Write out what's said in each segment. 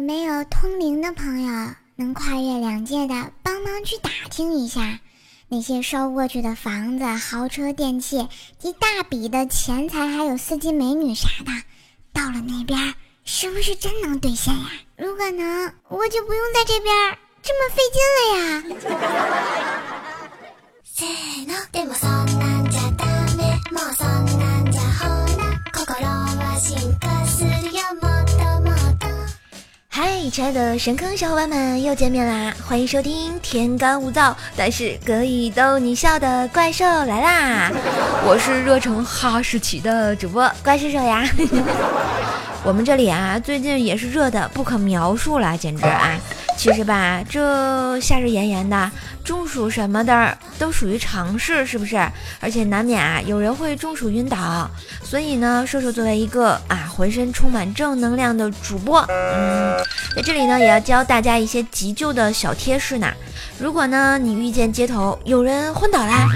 没有通灵的朋友能跨越两界的，帮忙去打听一下，那些收过去的房子、豪车、电器及大笔的钱财，还有司机美女啥的，到了那边是不是真能兑现呀？如果能，我就不用在这边这么费劲了呀。嗨，亲爱的神坑小伙伴们，又见面啦！欢迎收听天干物燥，但是可以逗你笑的怪兽来啦！我是热成哈士奇的主播怪兽兽呀。我们这里啊，最近也是热的不可描述了，简直啊！其实吧，这夏日炎炎的，中暑什么的都属于常事，是不是？而且难免啊，有人会中暑晕倒。所以呢，瘦瘦作为一个啊，浑身充满正能量的主播，嗯，在这里呢，也要教大家一些急救的小贴士呢。如果呢，你遇见街头有人昏倒啦，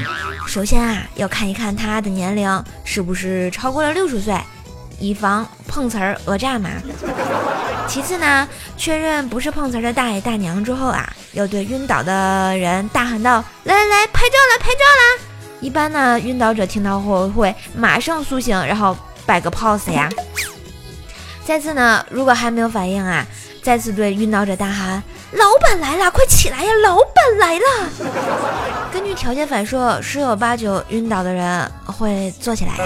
首先啊，要看一看他的年龄是不是超过了六十岁。以防碰瓷儿讹诈嘛。其次呢，确认不是碰瓷儿的大爷大娘之后啊，要对晕倒的人大喊道：“来来来，拍照了，拍照了！”一般呢，晕倒者听到后会马上苏醒，然后摆个 pose 呀。再次呢，如果还没有反应啊，再次对晕倒者大喊：“老板来了，快起来呀，老板来了！”根据条件反射，十有八九晕倒的人会坐起来呀。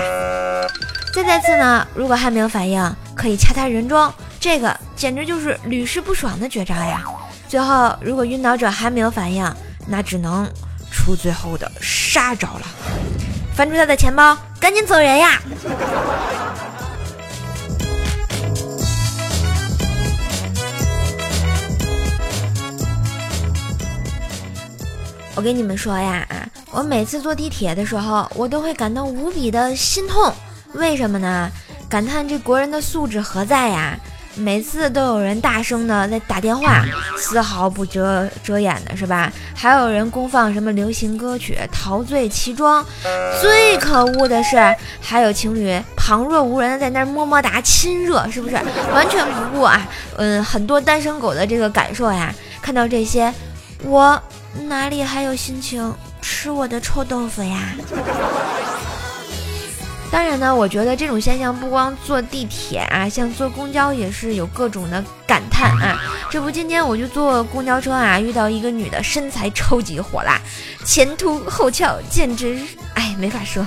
再再次呢，如果还没有反应，可以掐他人中，这个简直就是屡试不爽的绝招呀！最后，如果晕倒者还没有反应，那只能出最后的杀招了，翻出他的钱包，赶紧走人呀！我跟你们说呀，啊，我每次坐地铁的时候，我都会感到无比的心痛。为什么呢？感叹这国人的素质何在呀？每次都有人大声的在打电话，丝毫不遮遮掩的是吧？还有人公放什么流行歌曲，陶醉其中。最可恶的是，还有情侣旁若无人的在那儿么么哒亲热，是不是？完全不顾啊，嗯，很多单身狗的这个感受呀。看到这些，我哪里还有心情吃我的臭豆腐呀？当然呢，我觉得这种现象不光坐地铁啊，像坐公交也是有各种的感叹啊。这不，今天我就坐公交车啊，遇到一个女的，身材超级火辣，前凸后翘，简直哎没法说。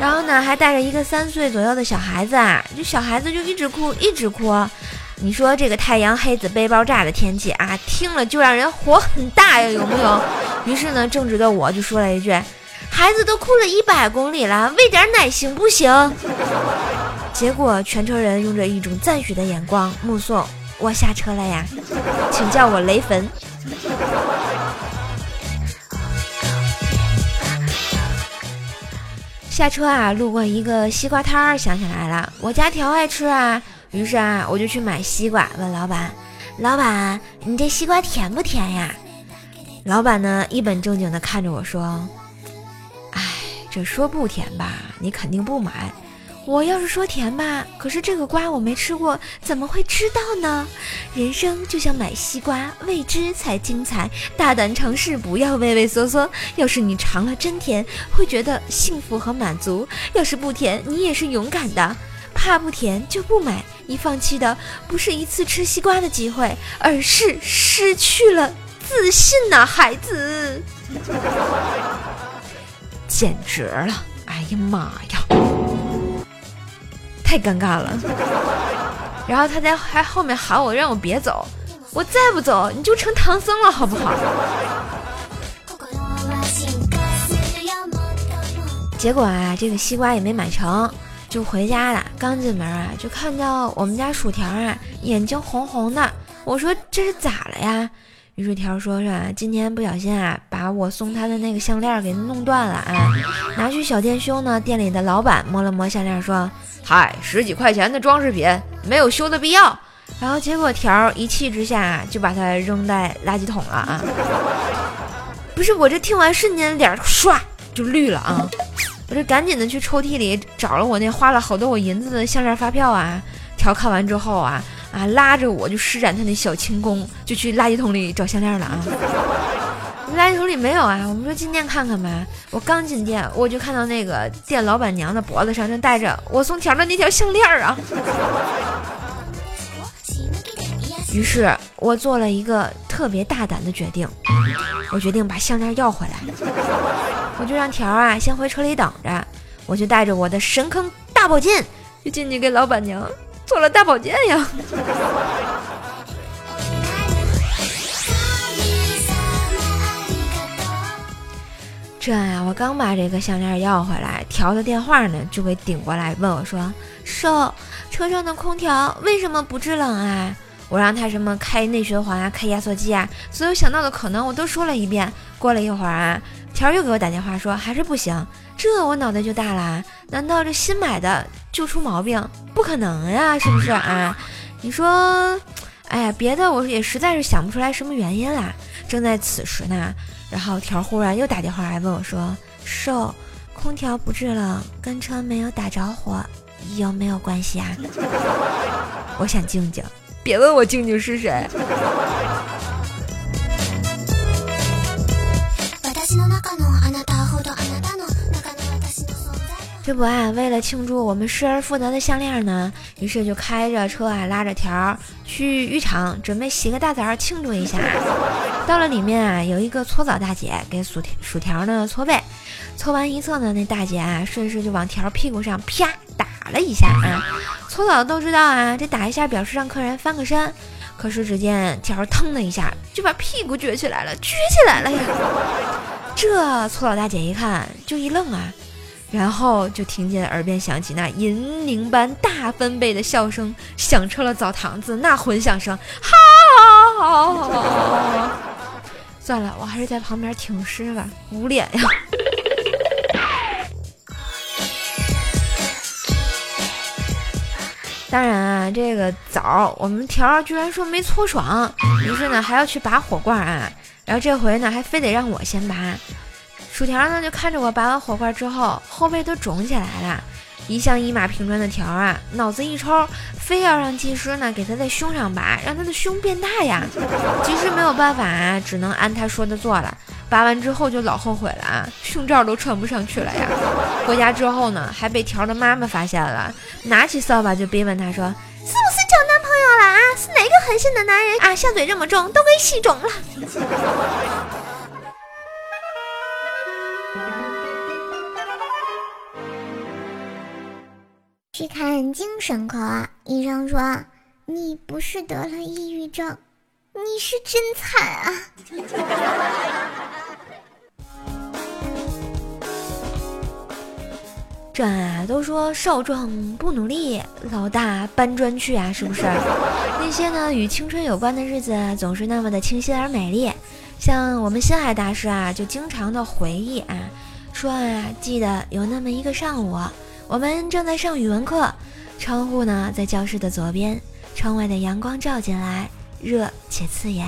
然后呢，还带着一个三岁左右的小孩子啊，这小孩子就一直哭，一直哭。你说这个太阳黑子背包炸的天气啊，听了就让人火很大呀，有没有？于是呢，正直的我就说了一句。孩子都哭了一百公里了，喂点奶行不行？结果全车人用着一种赞许的眼光目送我下车了呀，请叫我雷粉。下车啊，路过一个西瓜摊儿，想起来了，我家条爱吃啊，于是啊，我就去买西瓜，问老板：“老板，你这西瓜甜不甜呀？”老板呢，一本正经的看着我说。这说不甜吧，你肯定不买。我要是说甜吧，可是这个瓜我没吃过，怎么会知道呢？人生就像买西瓜，未知才精彩。大胆尝试，不要畏畏缩缩。要是你尝了真甜，会觉得幸福和满足；要是不甜，你也是勇敢的。怕不甜就不买，你放弃的不是一次吃西瓜的机会，而是失去了自信呐，孩子。简直了！哎呀妈呀，太尴尬了。然后他在还后面喊我，让我别走。我再不走，你就成唐僧了，好不好？结果啊，这个西瓜也没买成，就回家了。刚进门啊，就看到我们家薯条啊，眼睛红红的。我说这是咋了呀？于是条说：“说啊？今天不小心啊，把我送他的那个项链给弄断了啊！拿去小店修呢。店里的老板摸了摸项链，说：‘嗨，十几块钱的装饰品，没有修的必要。’然后结果条一气之下就把它扔在垃圾桶了啊！不是我这听完瞬间脸唰就绿了啊！我这赶紧的去抽屉里找了我那花了好多我银子的项链发票啊！条看完之后啊。”啊，拉着我就施展他那小轻功，就去垃圾桶里找项链了啊。垃圾桶里没有啊，我们说进店看看吧。我刚进店，我就看到那个店老板娘的脖子上正戴着我送条的那条项链啊。于是我做了一个特别大胆的决定，我决定把项链要回来。我就让条啊先回车里等着，我就带着我的神坑大宝剑，就进去给老板娘做了大保健呀。这呀，我刚把这个项链要回来，条的电话呢就给顶过来问我说：“瘦，车上的空调为什么不制冷啊？”我让他什么开内循环啊，开压缩机啊，所有想到的可能我都说了一遍。过了一会儿啊，条又给我打电话说还是不行，这我脑袋就大了。难道这新买的就出毛病？不可能呀，是不是啊？你说，哎呀，别的我也实在是想不出来什么原因啦。正在此时呢。然后条忽然又打电话来问我说：“瘦，空调不制冷，跟车没有打着火，有没有关系啊？” 我想静静，别问我静静是谁。这不啊，为了庆祝我们失而复得的项链呢，于是就开着车啊，拉着条去浴场，准备洗个大澡庆祝一下。到了里面啊，有一个搓澡大姐给薯条薯条呢搓背，搓完一侧呢，那大姐啊顺势就往条屁股上啪打了一下啊。搓澡的都知道啊，这打一下表示让客人翻个身。可是只见条腾的一下就把屁股撅起来了，撅起来了呀！这搓澡大姐一看就一愣啊。然后就听见耳边响起那银铃般大分贝的笑声，响彻了澡堂子，那混响声，哈哈哈！算了，我还是在旁边听尸吧，捂脸呀。当然啊，这个澡我们条居然说没搓爽，于是呢还要去拔火罐啊，然后这回呢还非得让我先拔。薯条呢，就看着我拔完火罐之后，后背都肿起来了。一向一马平川的条啊，脑子一抽，非要让技师呢给他在胸上拔，让他的胸变大呀。技师没有办法啊，只能按他说的做了。拔完之后就老后悔了啊，胸罩都穿不上去了呀。回家之后呢，还被条的妈妈发现了，拿起扫把就逼问他说：“是不是交男朋友了啊？是哪个狠心的男人啊？下嘴这么重，都给吸肿了。”去看精神科，医生说你不是得了抑郁症，你是真惨啊！这啊，都说少壮不努力，老大搬砖去啊，是不是？那些呢与青春有关的日子总是那么的清新而美丽，像我们心海大师啊，就经常的回忆啊，说啊，记得有那么一个上午。我们正在上语文课，窗户呢在教室的左边，窗外的阳光照进来，热且刺眼。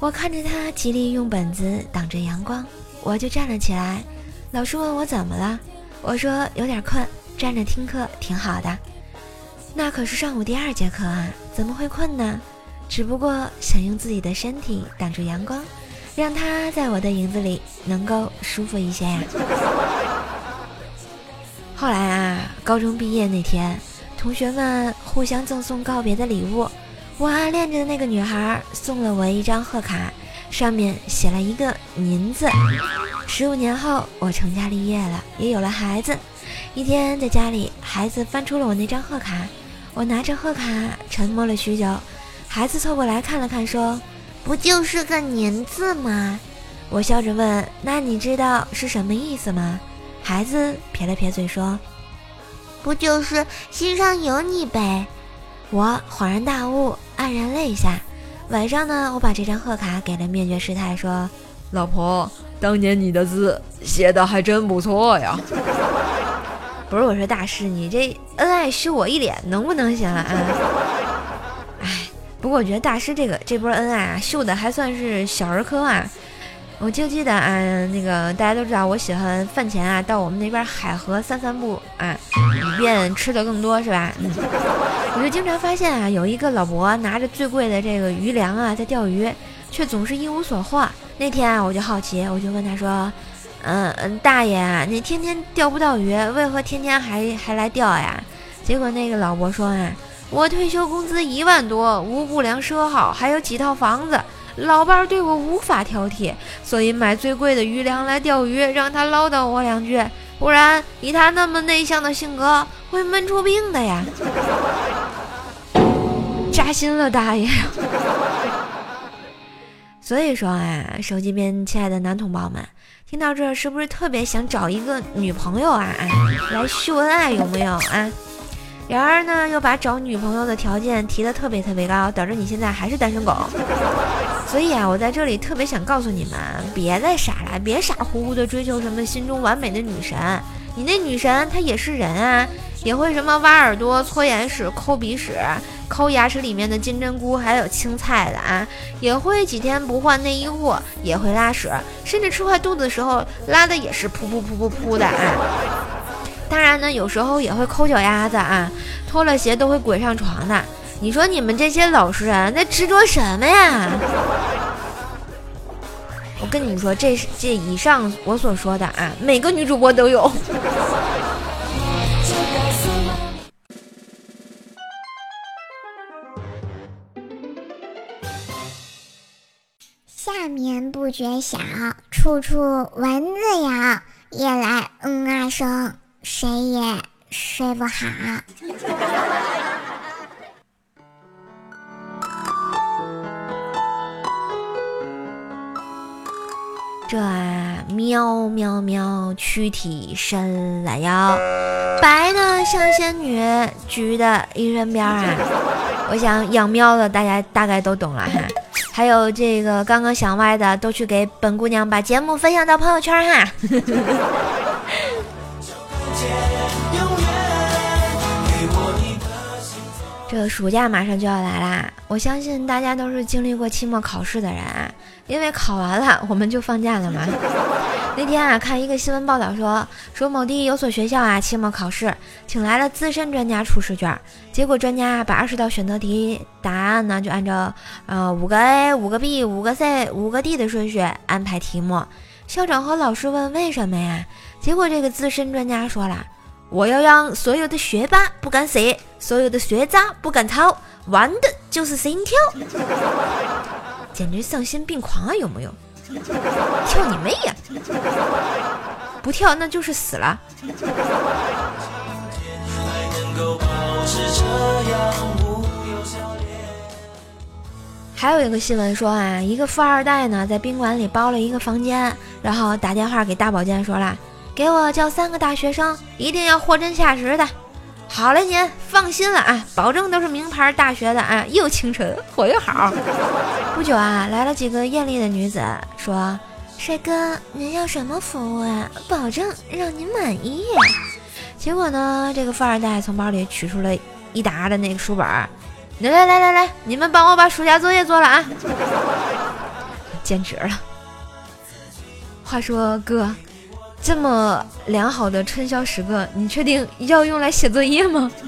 我看着他极力用本子挡着阳光，我就站了起来。老师问我怎么了，我说有点困，站着听课挺好的。那可是上午第二节课啊，怎么会困呢？只不过想用自己的身体挡住阳光，让他在我的影子里能够舒服一些呀。后来啊，高中毕业那天，同学们互相赠送告别的礼物。我暗恋着的那个女孩送了我一张贺卡，上面写了一个“您”字。十五年后，我成家立业了，也有了孩子。一天在家里，孩子翻出了我那张贺卡，我拿着贺卡沉默了许久。孩子凑过来看了看，说：“不就是个‘您’字吗？”我笑着问：“那你知道是什么意思吗？”孩子撇了撇嘴说：“不就是心上有你呗。”我恍然大悟，黯然泪下。晚上呢，我把这张贺卡给了灭绝师太，说：“老婆，当年你的字写的还真不错呀。”不是我说大师，你这恩爱羞我一脸，能不能行啊？哎，不过我觉得大师这个这波恩爱啊，秀的还算是小儿科啊。我就记得啊，那个大家都知道，我喜欢饭前啊到我们那边海河散散步啊，以便吃的更多，是吧？我就经常发现啊，有一个老伯拿着最贵的这个鱼粮啊在钓鱼，却总是一无所获。那天啊，我就好奇，我就问他说：“嗯嗯，大爷啊，你天天钓不到鱼，为何天天还还来钓呀？”结果那个老伯说啊：“我退休工资一万多，无不良奢好，还有几套房子。”老伴儿对我无法挑剔，所以买最贵的鱼粮来钓鱼，让他唠叨我两句，不然以他那么内向的性格，会闷出病的呀！扎心了，大爷。所以说啊，手机边亲爱的男同胞们，听到这是不是特别想找一个女朋友啊？来秀恩爱有没有啊？然而呢，又把找女朋友的条件提得特别特别高，导致你现在还是单身狗。所以啊，我在这里特别想告诉你们，别再傻了，别傻乎乎的追求什么心中完美的女神。你那女神她也是人啊，也会什么挖耳朵、搓眼屎、抠鼻屎、抠牙齿里面的金针菇，还有青菜的啊，也会几天不换内衣裤，也会拉屎，甚至吃坏肚子的时候拉的也是噗噗噗噗噗的啊。当然呢，有时候也会抠脚丫子啊，脱了鞋都会滚上床的。你说你们这些老实人，那执着什么呀？我跟你们说，这这以上我所说的啊，每个女主播都有。下面不觉晓，处处蚊子咬，夜来嗯啊声。谁也睡不好。这啊，喵喵喵，躯体伸懒腰，白的像仙女，橘的一身边啊。我想养喵的大家大概都懂了哈。还有这个刚刚想歪的，都去给本姑娘把节目分享到朋友圈哈。这个暑假马上就要来啦，我相信大家都是经历过期末考试的人，因为考完了我们就放假了嘛。那天啊，看一个新闻报道说，说某地有所学校啊，期末考试请来了资深专家出试卷，结果专家把二十道选择题答案呢，就按照呃五个 A、五个 B、五个 C、五个 D 的顺序安排题目。校长和老师问为什么呀？结果这个资深专家说了。我要让所有的学霸不敢写，所有的学渣不敢抄，玩的就是心跳，简直丧心病狂啊！有没有？跳你妹呀！不跳那就是死了。还有一个新闻说啊，一个富二代呢在宾馆里包了一个房间，然后打电话给大保健说了。给我叫三个大学生，一定要货真价实的。好嘞，您放心了啊，保证都是名牌大学的啊，又清纯，货又好。不久啊，来了几个艳丽的女子，说：“帅哥，您要什么服务啊？保证让您满意。”结果呢，这个富二代从包里取出了一沓的那个书本，来来来来来，你们帮我把暑假作业做了啊！简直了。话说哥。这么良好的春宵时刻，你确定要用来写作业吗？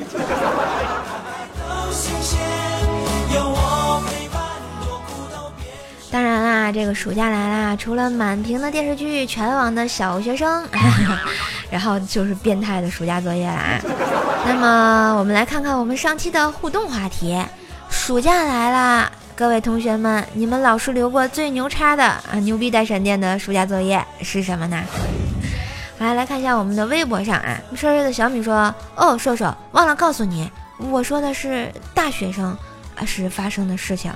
当然啦，这个暑假来啦，除了满屏的电视剧、全网的小学生，然后就是变态的暑假作业啦。那么，我们来看看我们上期的互动话题：暑假来啦，各位同学们，你们老师留过最牛叉的啊牛逼带闪电的暑假作业是什么呢？来来看一下我们的微博上啊，瘦瘦的小米说：“哦，瘦瘦，忘了告诉你，我说的是大学生啊时发生的事情。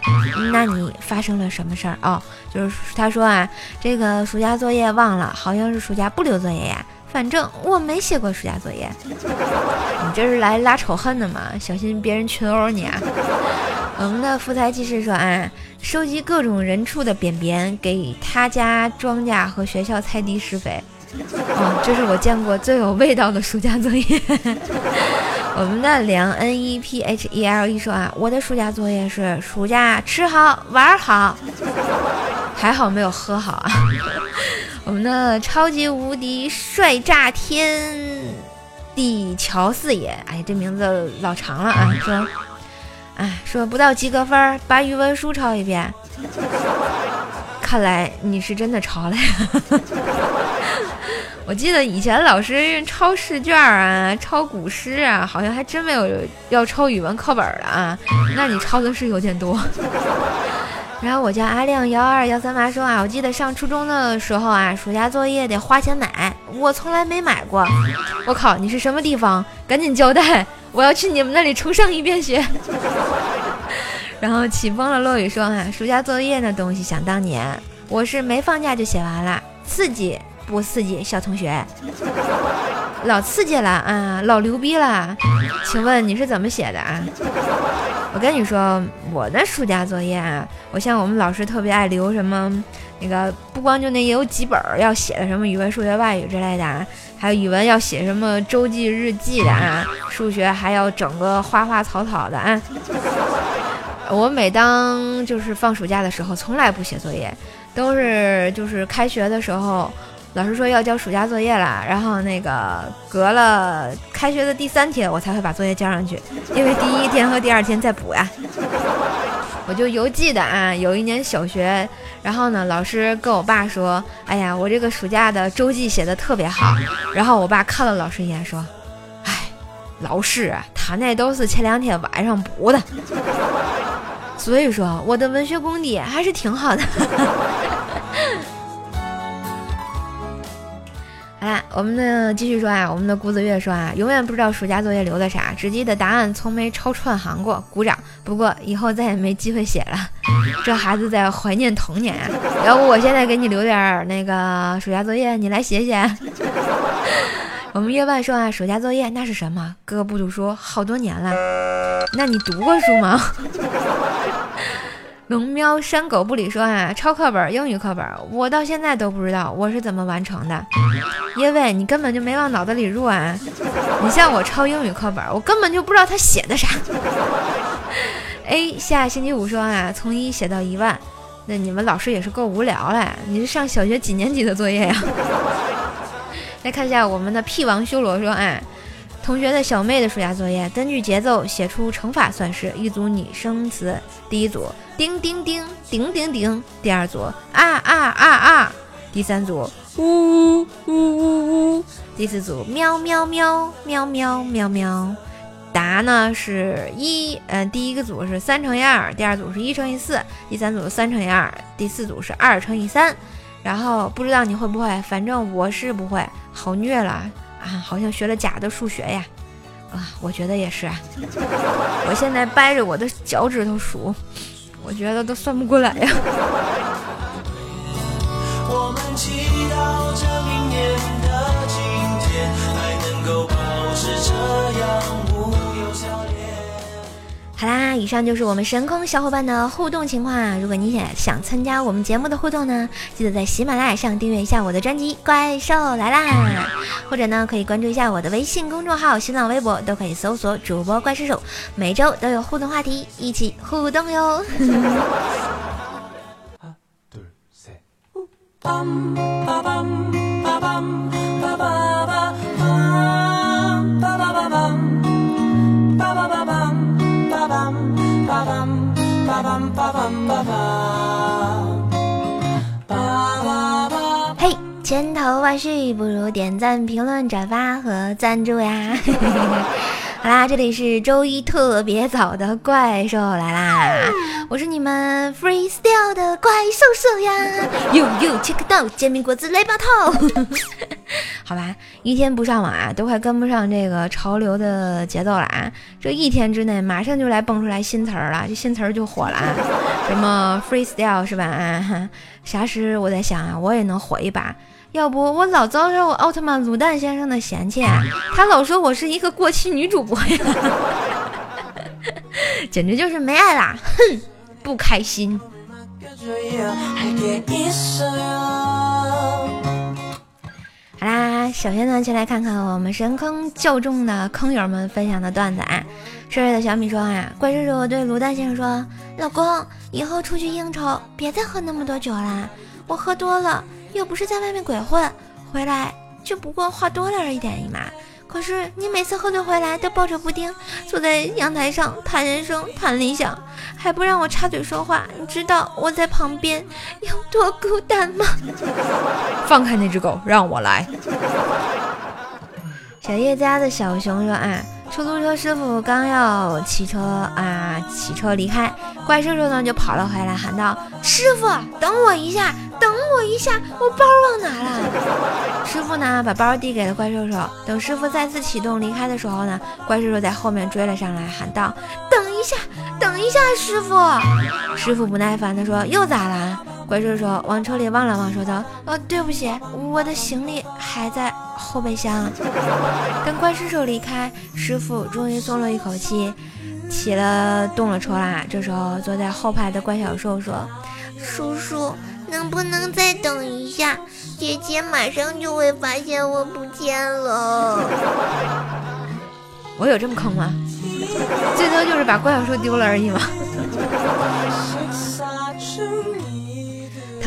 那你发生了什么事儿哦？就是他说啊，这个暑假作业忘了，好像是暑假不留作业呀。反正我没写过暑假作业。你这是来拉仇恨的吗？小心别人群殴你啊！我们的福财技师说啊，收集各种人畜的便便，给他家庄稼和学校菜地施肥。”哦，这是我见过最有味道的暑假作业。我们的梁 N E P H E L E 说啊，我的暑假作业是暑假吃好玩好。还好没有喝好啊。我们的超级无敌帅炸天地乔四爷，哎，这名字老长了啊。说，哎，说不到及格分，把语文书抄一遍。看来你是真的抄了呀。我记得以前老师抄试卷啊，抄古诗啊，好像还真没有要抄语文课本的啊。那你抄的是有点多。然后我叫阿亮幺二幺三八说啊，我记得上初中的时候啊，暑假作业得花钱买，我从来没买过。我靠，你是什么地方？赶紧交代，我要去你们那里重上一遍学。然后起风了，落雨说啊，暑假作业那东西，想当年我是没放假就写完了，刺激。不刺激，小同学，老刺激了啊，老牛逼了，请问你是怎么写的啊？我跟你说，我的暑假作业啊，我像我们老师特别爱留什么那个，不光就那也有几本要写的，什么语文、数学、外语之类的啊，还有语文要写什么周记、日记的啊，数学还要整个花花草草的啊。我每当就是放暑假的时候，从来不写作业，都是就是开学的时候。老师说要交暑假作业了，然后那个隔了开学的第三天，我才会把作业交上去，因为第一天和第二天再补呀。我就犹记得啊，有一年小学，然后呢，老师跟我爸说：“哎呀，我这个暑假的周记写的特别好。”然后我爸看了老师一眼说：“哎，老师，他那都是前两天晚上补的。”所以说，我的文学功底还是挺好的。好啦，我们的继续说啊，我们的谷子月说啊，永远不知道暑假作业留的啥，只记得答案从没抄串行过，鼓掌。不过以后再也没机会写了，这孩子在怀念童年啊。要不我现在给你留点那个暑假作业，你来写写。我们月半说啊，暑假作业那是什么？哥哥不读书好多年了，那你读过书吗？龙喵山狗不理说啊，抄课本英语课本，我到现在都不知道我是怎么完成的，因为你根本就没往脑子里入啊。你像我抄英语课本，我根本就不知道他写的啥。A 下星期五说啊，从一写到一万，那你们老师也是够无聊嘞。你是上小学几年级的作业呀？来看一下我们的屁王修罗说啊。同学的小妹的暑假作业，根据节奏写出乘法算式。一组拟声词，第一组叮叮叮叮叮叮，第二组啊啊啊啊，第三组呜呜呜呜呜，第四组喵喵喵喵喵喵喵。答呢是一，嗯，第一个组是三乘以二，第二组是一乘以四，第三组三乘以二，第四组是二乘以三。然后不知道你会不会，反正我是不会，好虐了。啊，好像学了假的数学呀！啊，我觉得也是啊。我现在掰着我的脚趾头数，我觉得都算不过来呀。好啦，以上就是我们神空小伙伴的互动情况。如果你也想参加我们节目的互动呢，记得在喜马拉雅上订阅一下我的专辑《怪兽来啦》，或者呢可以关注一下我的微信公众号、新浪微博，都可以搜索主播怪兽手，每周都有互动话题，一起互动哟。嘿，千头万绪不如点赞、评论、转发和赞助呀！好啦，这里是周一特别早的怪兽来啦！我是你们 freestyle 的怪兽兽呀！呦呦，check 到煎饼果子来把套！好吧，一天不上网啊，都快跟不上这个潮流的节奏了啊！这一天之内，马上就来蹦出来新词儿了，这新词儿就火了啊！什么 freestyle 是吧？啊，啥时我在想啊，我也能火一把。要不我老遭受奥特曼卤蛋先生的嫌弃，他老说我是一个过气女主播呀，简直就是没爱啦！哼，不开心。好啦，首先呢，先来看看我们神坑较重的坑友们分享的段子啊。帅帅的小米说啊，怪叔叔对卤蛋先生说：“老公，以后出去应酬别再喝那么多酒啦，我喝多了又不是在外面鬼混，回来就不过话多了而已点嘛。可是你每次喝醉回来都抱着布丁，坐在阳台上谈人生谈理想，还不让我插嘴说话，你知道我在旁边有多孤单吗？”放开那只狗，让我来。小叶家的小熊说啊。出租车师傅刚要骑车啊，骑车离开，怪兽兽呢就跑了回来，喊道：“师傅，等我一下，等我一下，我包忘哪了？”师傅呢把包递给了怪兽兽。等师傅再次启动离开的时候呢，怪兽兽在后面追了上来，喊道：“等一下，等一下，师傅！”师傅不耐烦地说：“又咋了？”怪兽兽往车里望了望，说道：“呃，对不起，我的行李还在后备箱。”等怪兽兽离开，师傅终于松了一口气，起了动了车啦。这时候，坐在后排的怪小兽说：“叔叔，能不能再等一下？姐姐马上就会发现我不见了。”我有这么坑吗？最多就是把怪小兽丢了而已嘛。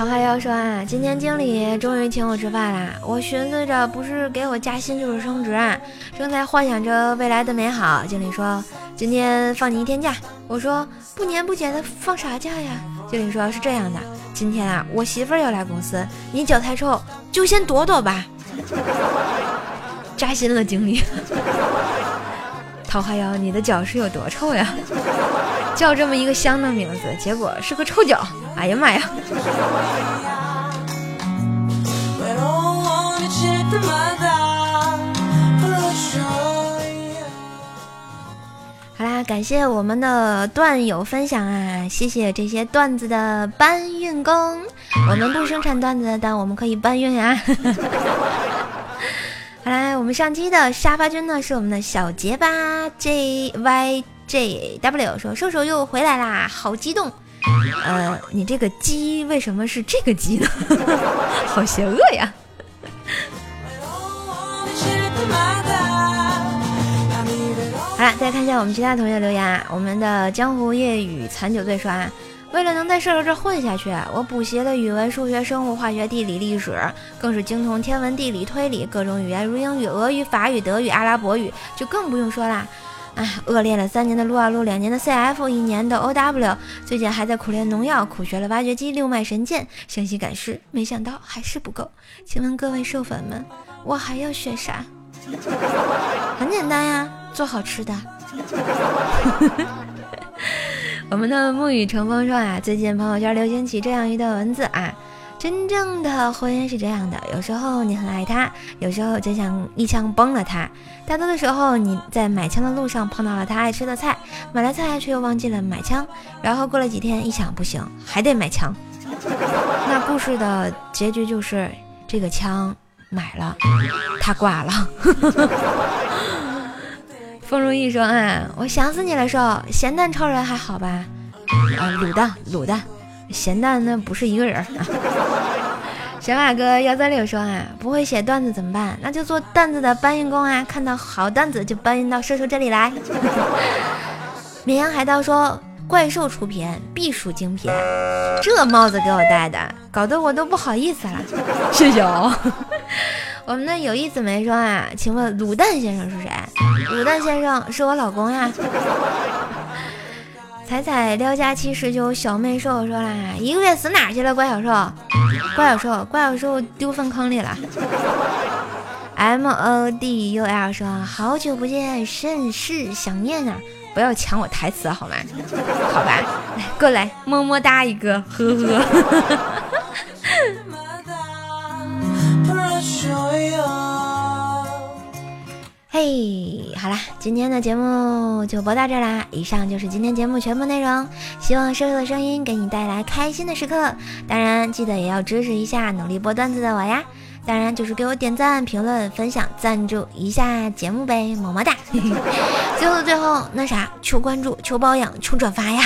桃花妖说啊，今天经理终于请我吃饭啦！我寻思着，不是给我加薪就是升职啊，正在幻想着未来的美好。经理说，今天放你一天假。我说，不年不节的放啥假呀？经理说，是这样的，今天啊，我媳妇儿要来公司，你脚太臭，就先躲躲吧。扎心了，经理。桃花妖，你的脚是有多臭呀？叫这么一个香的名字，结果是个臭脚！哎呀妈呀！好啦，感谢我们的段友分享啊！谢谢这些段子的搬运工。我们不生产段子，但我们可以搬运啊！好啦，我们上期的沙发君呢是我们的小结巴 J Y。J W 说：“兽兽又回来啦，好激动！呃，你这个鸡为什么是这个鸡呢？好邪恶呀！” 好了，再看一下我们其他同学留言啊。我们的江湖夜雨残酒醉说：“啊，为了能在射手这混下去，我补习了语文、数学、生物、化学、地理、历史，更是精通天文、地理、推理，各种语言如英语、俄语、法语、德语、阿拉伯语，就更不用说啦。”哎，恶练了三年的撸啊撸，两年的 CF，一年的 OW，最近还在苦练农药，苦学了挖掘机、六脉神剑，详细感示，没想到还是不够。请问各位瘦粉们，我还要学啥？很简单呀，做好吃的。我们的沐雨乘风说啊，最近朋友圈流行起这样一段文字啊。真正的婚姻是这样的，有时候你很爱他，有时候真想一枪崩了他。大多的时候你在买枪的路上碰到了他爱吃的菜，买了菜却又忘记了买枪，然后过了几天一想不行，还得买枪。那故事的结局就是这个枪买了，他挂了。风如意说：“嗯，我想死你了，说咸蛋超人还好吧？啊，卤蛋卤蛋。”咸蛋那不是一个人啊！小马哥幺三六说啊，不会写段子怎么办？那就做段子的搬运工啊！看到好段子就搬运到射手这里来。绵羊海盗说，怪兽出品必属精品，这帽子给我戴的，搞得我都不好意思了。谢谢哦。我们的有意思没说啊？请问卤蛋先生是谁？卤蛋先生是我老公呀。彩彩撩家七十九小妹瘦说啦，一个月死哪去了？怪小兽，怪小兽，怪小兽丢粪坑里了。M O D U L 说，好久不见，甚是想念啊！不要抢我台词好吗？好吧，来过来，么么哒一个，呵呵。嘿，好啦，今天的节目就播到这啦。以上就是今天节目全部内容。希望瘦瘦的声音给你带来开心的时刻。当然，记得也要支持一下努力播段子的我呀。当然，就是给我点赞、评论、分享、赞助一下节目呗，么么哒。最后的最后，那啥，求关注、求包养、求转发呀。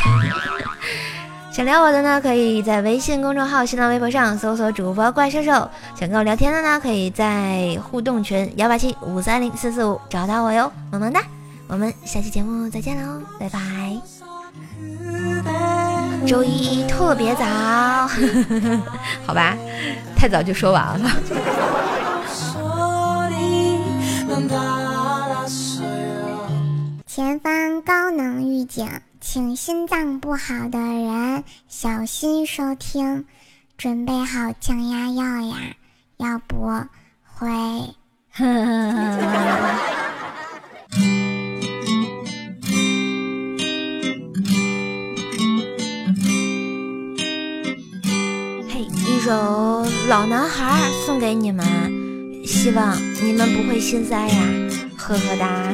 想聊我的呢，可以在微信公众号、新浪微博上搜索主播怪兽兽。想跟我聊天的呢，可以在互动群幺八七五三零四四五找到我哟，么么哒！我们下期节目再见喽，拜拜。周一特别早，好吧，太早就说完了。前方高能预警，请心脏不好的人小心收听，准备好降压药呀，要不会。嘿，一首《老男孩》送给你们，希望你们不会心塞呀，呵呵哒。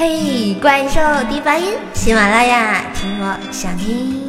嘿，怪兽的发音，喜马拉雅听我想听。